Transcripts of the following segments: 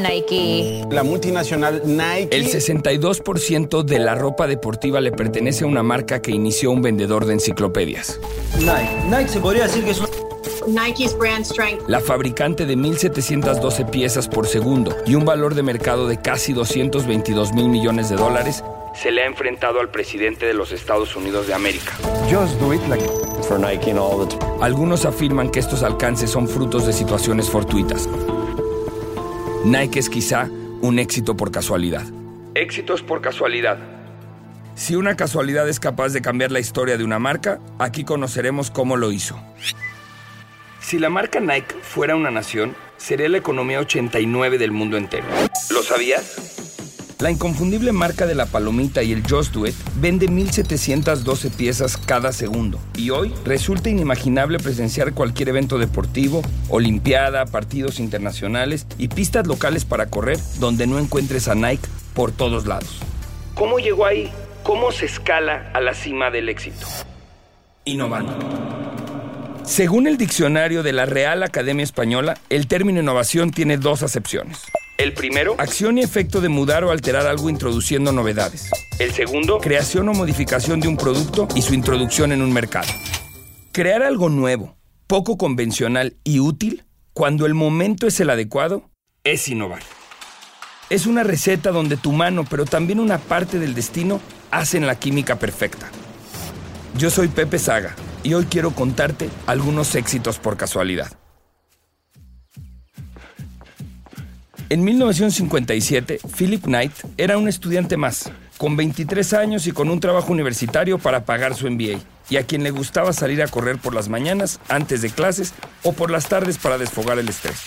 Nike. La multinacional Nike. El 62% de la ropa deportiva le pertenece a una marca que inició un vendedor de enciclopedias. Nike. Nike se podría decir que es un... Nike's brand strength. La fabricante de 1.712 piezas por segundo y un valor de mercado de casi 222 mil millones de dólares se le ha enfrentado al presidente de los Estados Unidos de América. Just do it like for Nike and all the Algunos afirman que estos alcances son frutos de situaciones fortuitas. Nike es quizá un éxito por casualidad. Éxitos por casualidad. Si una casualidad es capaz de cambiar la historia de una marca, aquí conoceremos cómo lo hizo. Si la marca Nike fuera una nación, sería la economía 89 del mundo entero. ¿Lo sabías? La inconfundible marca de la palomita y el Just Do It vende 1.712 piezas cada segundo. Y hoy resulta inimaginable presenciar cualquier evento deportivo, olimpiada, partidos internacionales y pistas locales para correr donde no encuentres a Nike por todos lados. ¿Cómo llegó ahí? ¿Cómo se escala a la cima del éxito? Innovando. Según el diccionario de la Real Academia Española, el término innovación tiene dos acepciones. El primero, acción y efecto de mudar o alterar algo introduciendo novedades. El segundo, creación o modificación de un producto y su introducción en un mercado. Crear algo nuevo, poco convencional y útil, cuando el momento es el adecuado, es innovar. Es una receta donde tu mano, pero también una parte del destino, hacen la química perfecta. Yo soy Pepe Saga y hoy quiero contarte algunos éxitos por casualidad. En 1957, Philip Knight era un estudiante más, con 23 años y con un trabajo universitario para pagar su MBA, y a quien le gustaba salir a correr por las mañanas antes de clases o por las tardes para desfogar el estrés.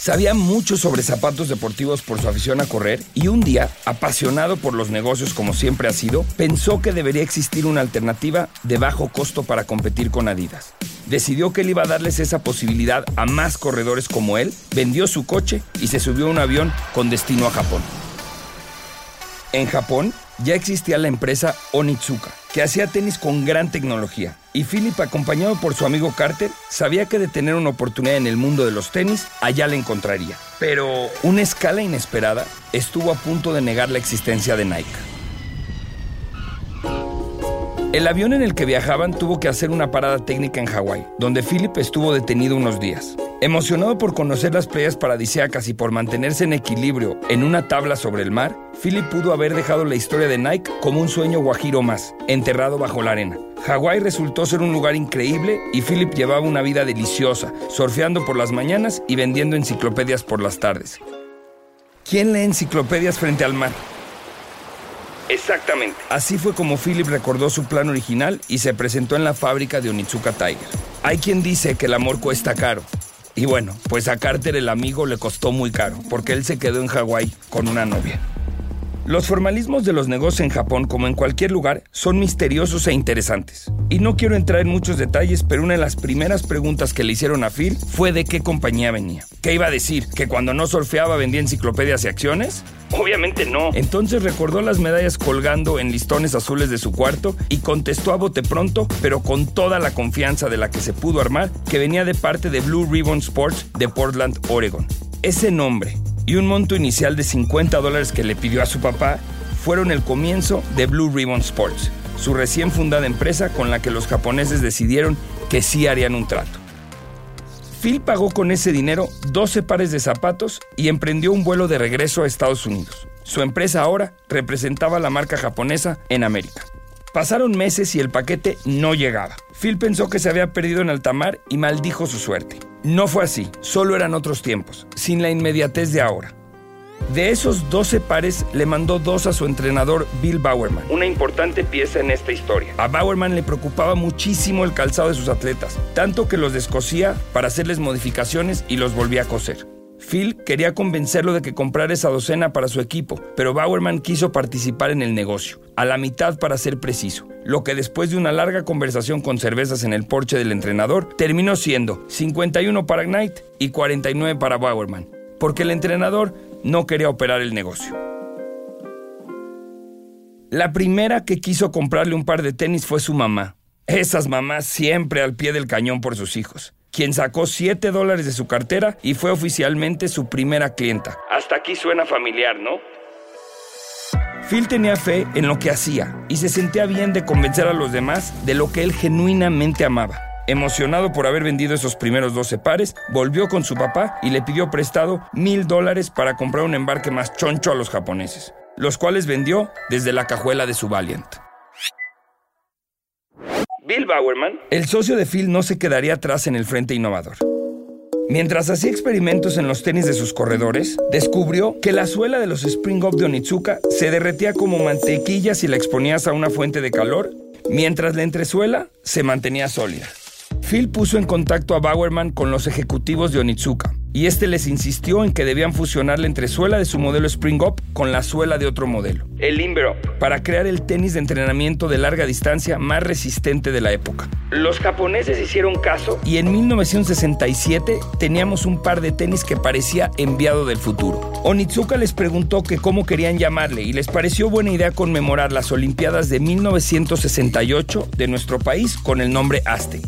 Sabía mucho sobre zapatos deportivos por su afición a correr y un día, apasionado por los negocios como siempre ha sido, pensó que debería existir una alternativa de bajo costo para competir con Adidas. Decidió que él iba a darles esa posibilidad a más corredores como él, vendió su coche y se subió a un avión con destino a Japón. En Japón ya existía la empresa Onitsuka, que hacía tenis con gran tecnología, y Philip, acompañado por su amigo Carter, sabía que de tener una oportunidad en el mundo de los tenis, allá la encontraría. Pero una escala inesperada estuvo a punto de negar la existencia de Nike. El avión en el que viajaban tuvo que hacer una parada técnica en Hawái, donde Philip estuvo detenido unos días. Emocionado por conocer las playas paradisíacas y por mantenerse en equilibrio en una tabla sobre el mar, Philip pudo haber dejado la historia de Nike como un sueño guajiro más, enterrado bajo la arena. Hawái resultó ser un lugar increíble y Philip llevaba una vida deliciosa, surfeando por las mañanas y vendiendo enciclopedias por las tardes. ¿Quién lee enciclopedias frente al mar? Exactamente. Así fue como Philip recordó su plan original y se presentó en la fábrica de Onitsuka Tiger. Hay quien dice que el amor cuesta caro. Y bueno, pues a Carter el amigo le costó muy caro, porque él se quedó en Hawái con una novia. Los formalismos de los negocios en Japón, como en cualquier lugar, son misteriosos e interesantes. Y no quiero entrar en muchos detalles, pero una de las primeras preguntas que le hicieron a Phil fue de qué compañía venía. ¿Qué iba a decir? ¿Que cuando no surfeaba vendía enciclopedias y acciones? Obviamente no. Entonces recordó las medallas colgando en listones azules de su cuarto y contestó a bote pronto, pero con toda la confianza de la que se pudo armar, que venía de parte de Blue Ribbon Sports de Portland, Oregon. Ese nombre, y un monto inicial de 50 dólares que le pidió a su papá fueron el comienzo de Blue Ribbon Sports, su recién fundada empresa con la que los japoneses decidieron que sí harían un trato. Phil pagó con ese dinero 12 pares de zapatos y emprendió un vuelo de regreso a Estados Unidos. Su empresa ahora representaba la marca japonesa en América. Pasaron meses y el paquete no llegaba. Phil pensó que se había perdido en alta mar y maldijo su suerte. No fue así, solo eran otros tiempos, sin la inmediatez de ahora. De esos 12 pares, le mandó dos a su entrenador Bill Bowerman, una importante pieza en esta historia. A Bowerman le preocupaba muchísimo el calzado de sus atletas, tanto que los descosía para hacerles modificaciones y los volvía a coser. Phil quería convencerlo de que comprara esa docena para su equipo, pero Bowerman quiso participar en el negocio, a la mitad para ser preciso, lo que después de una larga conversación con cervezas en el porche del entrenador, terminó siendo 51 para Knight y 49 para Bowerman, porque el entrenador no quería operar el negocio. La primera que quiso comprarle un par de tenis fue su mamá. Esas mamás siempre al pie del cañón por sus hijos. quien sacó 7 dólares de su cartera y fue oficialmente su primera clienta. Hasta aquí suena familiar, ¿no? Phil tenía fe en lo que hacía y se sentía bien de convencer a los demás de lo que él genuinamente amaba. Emocionado por haber vendido esos primeros 12 pares, volvió con su papá y le pidió prestado mil dólares para comprar un embarque más choncho a los japoneses, los cuales vendió desde la cajuela de su Valiant. Bill Bowerman, el socio de Phil, no se quedaría atrás en el frente innovador. Mientras hacía experimentos en los tenis de sus corredores, descubrió que la suela de los Spring Up de Onitsuka se derretía como mantequilla si la exponías a una fuente de calor, mientras la entresuela se mantenía sólida. Phil puso en contacto a Bowerman con los ejecutivos de Onitsuka, y este les insistió en que debían fusionar la entresuela de su modelo Spring Up con la suela de otro modelo, el Limber Up, para crear el tenis de entrenamiento de larga distancia más resistente de la época. Los japoneses hicieron caso y en 1967 teníamos un par de tenis que parecía enviado del futuro. Onitsuka les preguntó que cómo querían llamarle y les pareció buena idea conmemorar las Olimpiadas de 1968 de nuestro país con el nombre Aztec.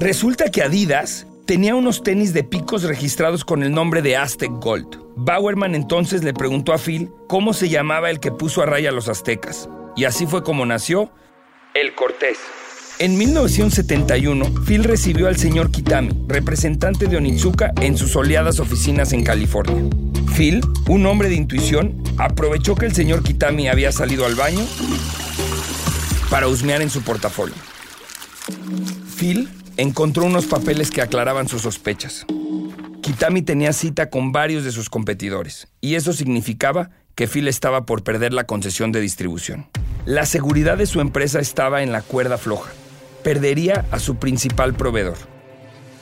Resulta que Adidas tenía unos tenis de picos registrados con el nombre de Aztec Gold. Bowerman entonces le preguntó a Phil cómo se llamaba el que puso a raya a los aztecas. Y así fue como nació el Cortés. En 1971, Phil recibió al señor Kitami, representante de Onitsuka, en sus soleadas oficinas en California. Phil, un hombre de intuición, aprovechó que el señor Kitami había salido al baño para husmear en su portafolio. Phil encontró unos papeles que aclaraban sus sospechas. Kitami tenía cita con varios de sus competidores, y eso significaba que Phil estaba por perder la concesión de distribución. La seguridad de su empresa estaba en la cuerda floja. Perdería a su principal proveedor.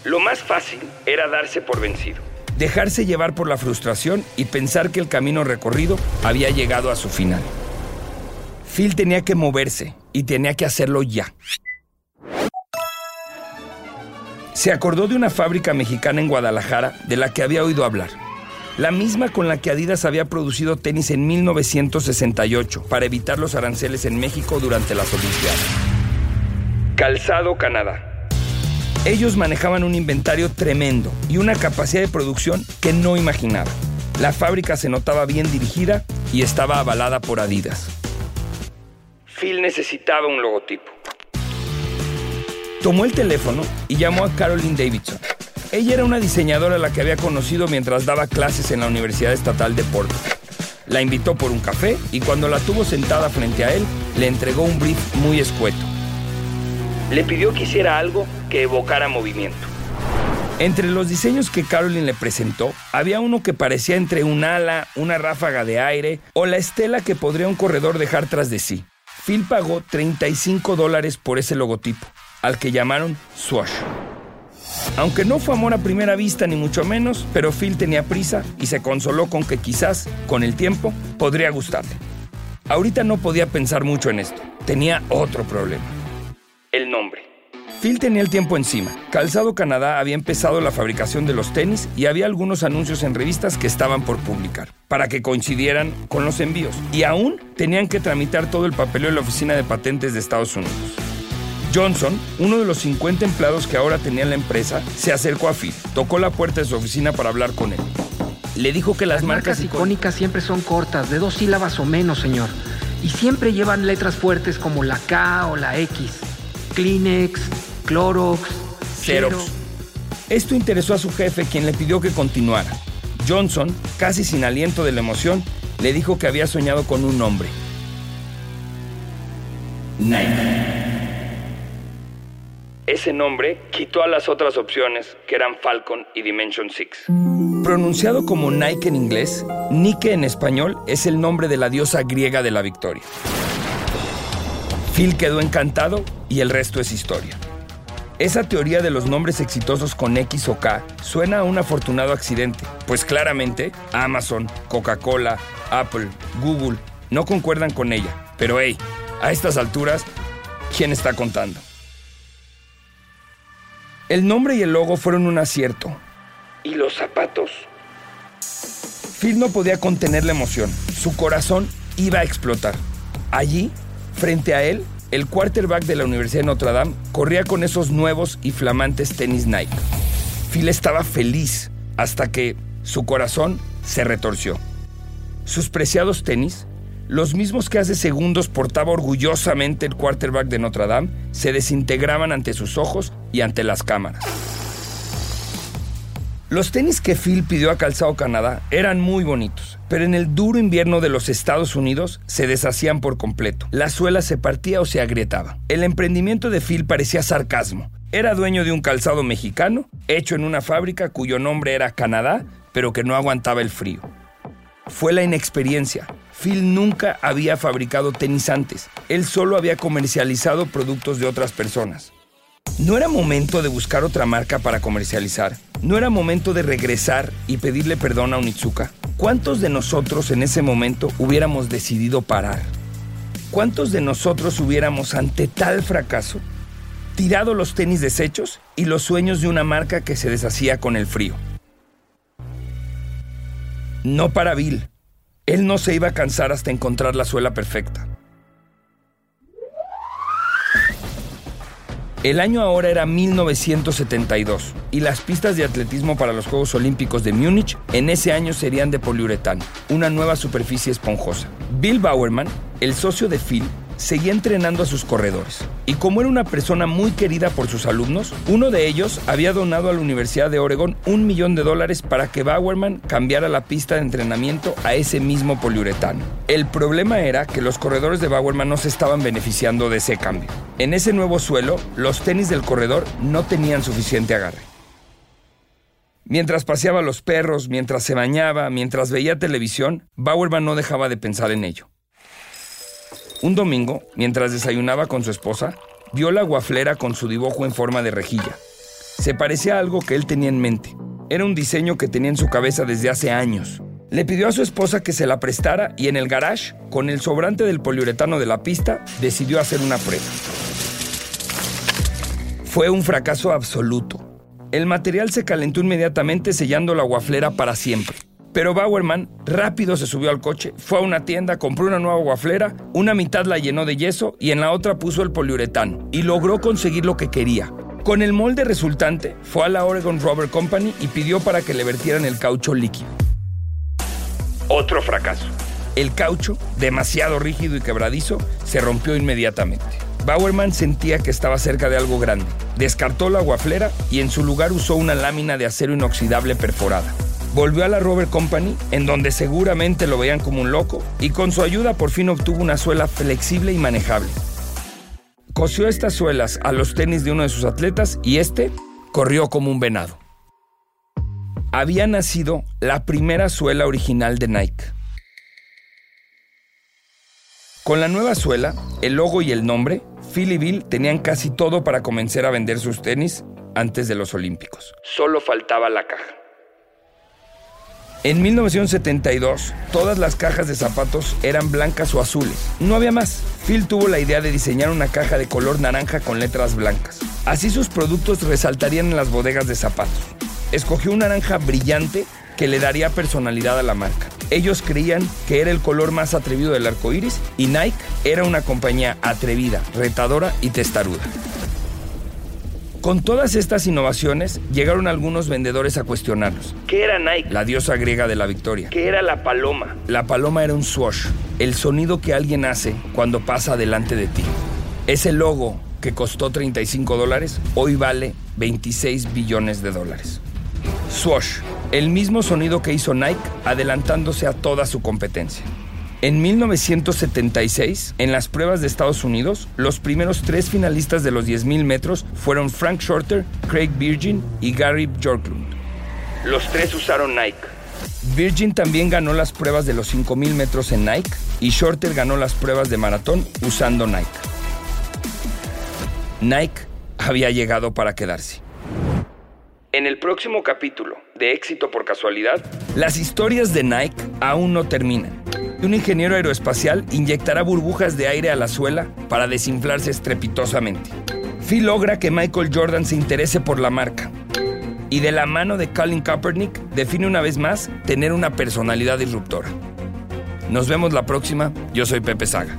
Lo más fácil era darse por vencido, dejarse llevar por la frustración y pensar que el camino recorrido había llegado a su final. Phil tenía que moverse y tenía que hacerlo ya. Se acordó de una fábrica mexicana en Guadalajara de la que había oído hablar. La misma con la que Adidas había producido tenis en 1968 para evitar los aranceles en México durante las Olimpiadas. Calzado Canadá. Ellos manejaban un inventario tremendo y una capacidad de producción que no imaginaba. La fábrica se notaba bien dirigida y estaba avalada por Adidas. Phil necesitaba un logotipo. Tomó el teléfono y llamó a Caroline Davidson. Ella era una diseñadora a la que había conocido mientras daba clases en la Universidad Estatal de Porto. La invitó por un café y cuando la tuvo sentada frente a él, le entregó un brief muy escueto. Le pidió que hiciera algo que evocara movimiento. Entre los diseños que Caroline le presentó, había uno que parecía entre un ala, una ráfaga de aire o la estela que podría un corredor dejar tras de sí. Phil pagó 35 dólares por ese logotipo al que llamaron Swash. Aunque no fue amor a primera vista ni mucho menos, pero Phil tenía prisa y se consoló con que quizás, con el tiempo, podría gustarle. Ahorita no podía pensar mucho en esto. Tenía otro problema. El nombre. Phil tenía el tiempo encima. Calzado Canadá había empezado la fabricación de los tenis y había algunos anuncios en revistas que estaban por publicar, para que coincidieran con los envíos. Y aún tenían que tramitar todo el papeleo en la oficina de patentes de Estados Unidos. Johnson, uno de los 50 empleados que ahora tenía la empresa, se acercó a Phil, tocó la puerta de su oficina para hablar con él. Le dijo que las, Las marcas, icónicas siempre son cortas, de dos sílabas o menos, señor. Y siempre llevan letras fuertes como la K o la X. Kleenex, Clorox, Xerox. Esto interesó a su jefe, quien le pidió que continuara. Johnson, casi sin aliento de la emoción, le dijo que había soñado con un nombre. Nike. Ese nombre quitó a las otras opciones, que eran Falcon y Dimension 6. Pronunciado como Nike en inglés, Nike en español es el nombre de la diosa griega de la victoria. Phil quedó encantado y el resto es historia. Esa teoría de los nombres exitosos con X o K suena a un afortunado accidente, pues claramente Amazon, Coca-Cola, Apple, Google no concuerdan con ella. Pero hey, a estas alturas, ¿quién está contando? El nombre y el logo fueron un acierto. ¿Y los zapatos? Phil no podía contener la emoción. Su corazón iba a explotar. Allí, frente a él, el quarterback de la Universidad de Notre Dame corría con esos nuevos y flamantes tenis Nike. Phil estaba feliz hasta que su corazón se retorció. Sus preciados tenis, los mismos que hace segundos portaba orgullosamente el quarterback de Notre Dame, se desintegraban ante sus ojos y ante las cámaras. Los tenis que Phil pidió a Calzado Canadá eran muy bonitos, pero en el duro invierno de los Estados Unidos se deshacían por completo. La suela se partía o se agrietaba. El emprendimiento de Phil parecía sarcasmo. Era dueño de un calzado mexicano, hecho en una fábrica cuyo nombre era Canadá, pero que no aguantaba el frío. Fue la inexperiencia. Phil nunca había fabricado tenis antes. Él solo había comercializado productos de otras personas. ¿No era momento de buscar otra marca para comercializar? ¿No era momento de regresar y pedirle perdón a Onitsuka? ¿Cuántos de nosotros en ese momento hubiéramos decidido parar? ¿Cuántos de nosotros hubiéramos ante tal fracaso tirado los tenis deshechos y los sueños de una marca que se deshacía con el frío? No para Bill. Él no se iba a cansar hasta encontrar la suela perfecta. El año ahora era 1972 y las pistas de atletismo para los Juegos Olímpicos de Múnich en ese año serían de poliuretano, una nueva superficie esponjosa. Bill Bowerman, el socio de Phil, seguía entrenando a sus corredores. Y como era una persona muy querida por sus alumnos, uno de ellos había donado a la Universidad de Oregon un millón de dólares para que Bowerman cambiara la pista de entrenamiento a ese mismo poliuretano. El problema era que los corredores de Bowerman no se estaban beneficiando de ese cambio. En ese nuevo suelo, los tenis del corredor no tenían suficiente agarre. Mientras paseaba los perros, mientras se bañaba, mientras veía televisión, Bowerman no dejaba de pensar en ello. Un domingo, mientras desayunaba con su esposa, vio la guaflera con su dibujo en forma de rejilla. Se parecía a algo que él tenía en mente. Era un diseño que tenía en su cabeza desde hace años. Le pidió a su esposa que se la prestara y en el garage, con el sobrante del poliuretano de la pista, decidió hacer una prueba. Fue un fracaso absoluto. El material se calentó inmediatamente sellando la guaflera para siempre. Pero Bowerman rápido se subió al coche, fue a una tienda, compró una nueva guaflera, una mitad la llenó de yeso y en la otra puso el poliuretano y logró conseguir lo que quería. Con el molde resultante, fue a la Oregon Rubber Company y pidió para que le vertieran el caucho líquido. Otro fracaso. El caucho, demasiado rígido y quebradizo, se rompió inmediatamente. Bowerman sentía que estaba cerca de algo grande. Descartó la guaflera y en su lugar usó una lámina de acero inoxidable perforada. Volvió a la Rover Company, en donde seguramente lo veían como un loco, y con su ayuda por fin obtuvo una suela flexible y manejable. Cosió estas suelas a los tenis de uno de sus atletas y este corrió como un venado. Había nacido la primera suela original de Nike. Con la nueva suela, el logo y el nombre, Phil y Bill tenían casi todo para comenzar a vender sus tenis antes de los Olímpicos. Solo faltaba la caja. En 1972, todas las cajas de zapatos eran blancas o azules. No había más. Phil tuvo la idea de diseñar una caja de color naranja con letras blancas. Así sus productos resaltarían en las bodegas de zapatos. Escogió un naranja brillante que le daría personalidad a la marca. Ellos creían que era el color más atrevido del arco iris y Nike era una compañía atrevida, retadora y testaruda. Con todas estas innovaciones, llegaron algunos vendedores a cuestionarlos. ¿Qué era Nike? La diosa griega de la victoria. ¿Qué era la paloma? La paloma era un swash, el sonido que alguien hace cuando pasa delante de ti. Ese logo que costó 35 dólares, hoy vale 26 billones de dólares. Swash, el mismo sonido que hizo Nike adelantándose a toda su competencia. En 1976, en las pruebas de Estados Unidos, los primeros tres finalistas de los 10.000 metros fueron Frank Shorter, Craig Virgin y Gary Bjorklund. Los tres usaron Nike. Virgin también ganó las pruebas de los 5.000 metros en Nike y Shorter ganó las pruebas de maratón usando Nike. Nike había llegado para quedarse. En el próximo capítulo de Éxito por Casualidad, las historias de Nike aún no terminan un ingeniero aeroespacial inyectará burbujas de aire a la suela para desinflarse estrepitosamente. Phil logra que Michael Jordan se interese por la marca. Y de la mano de Colin Kaepernick define una vez más tener una personalidad disruptora. Nos vemos la próxima. Yo soy Pepe Saga.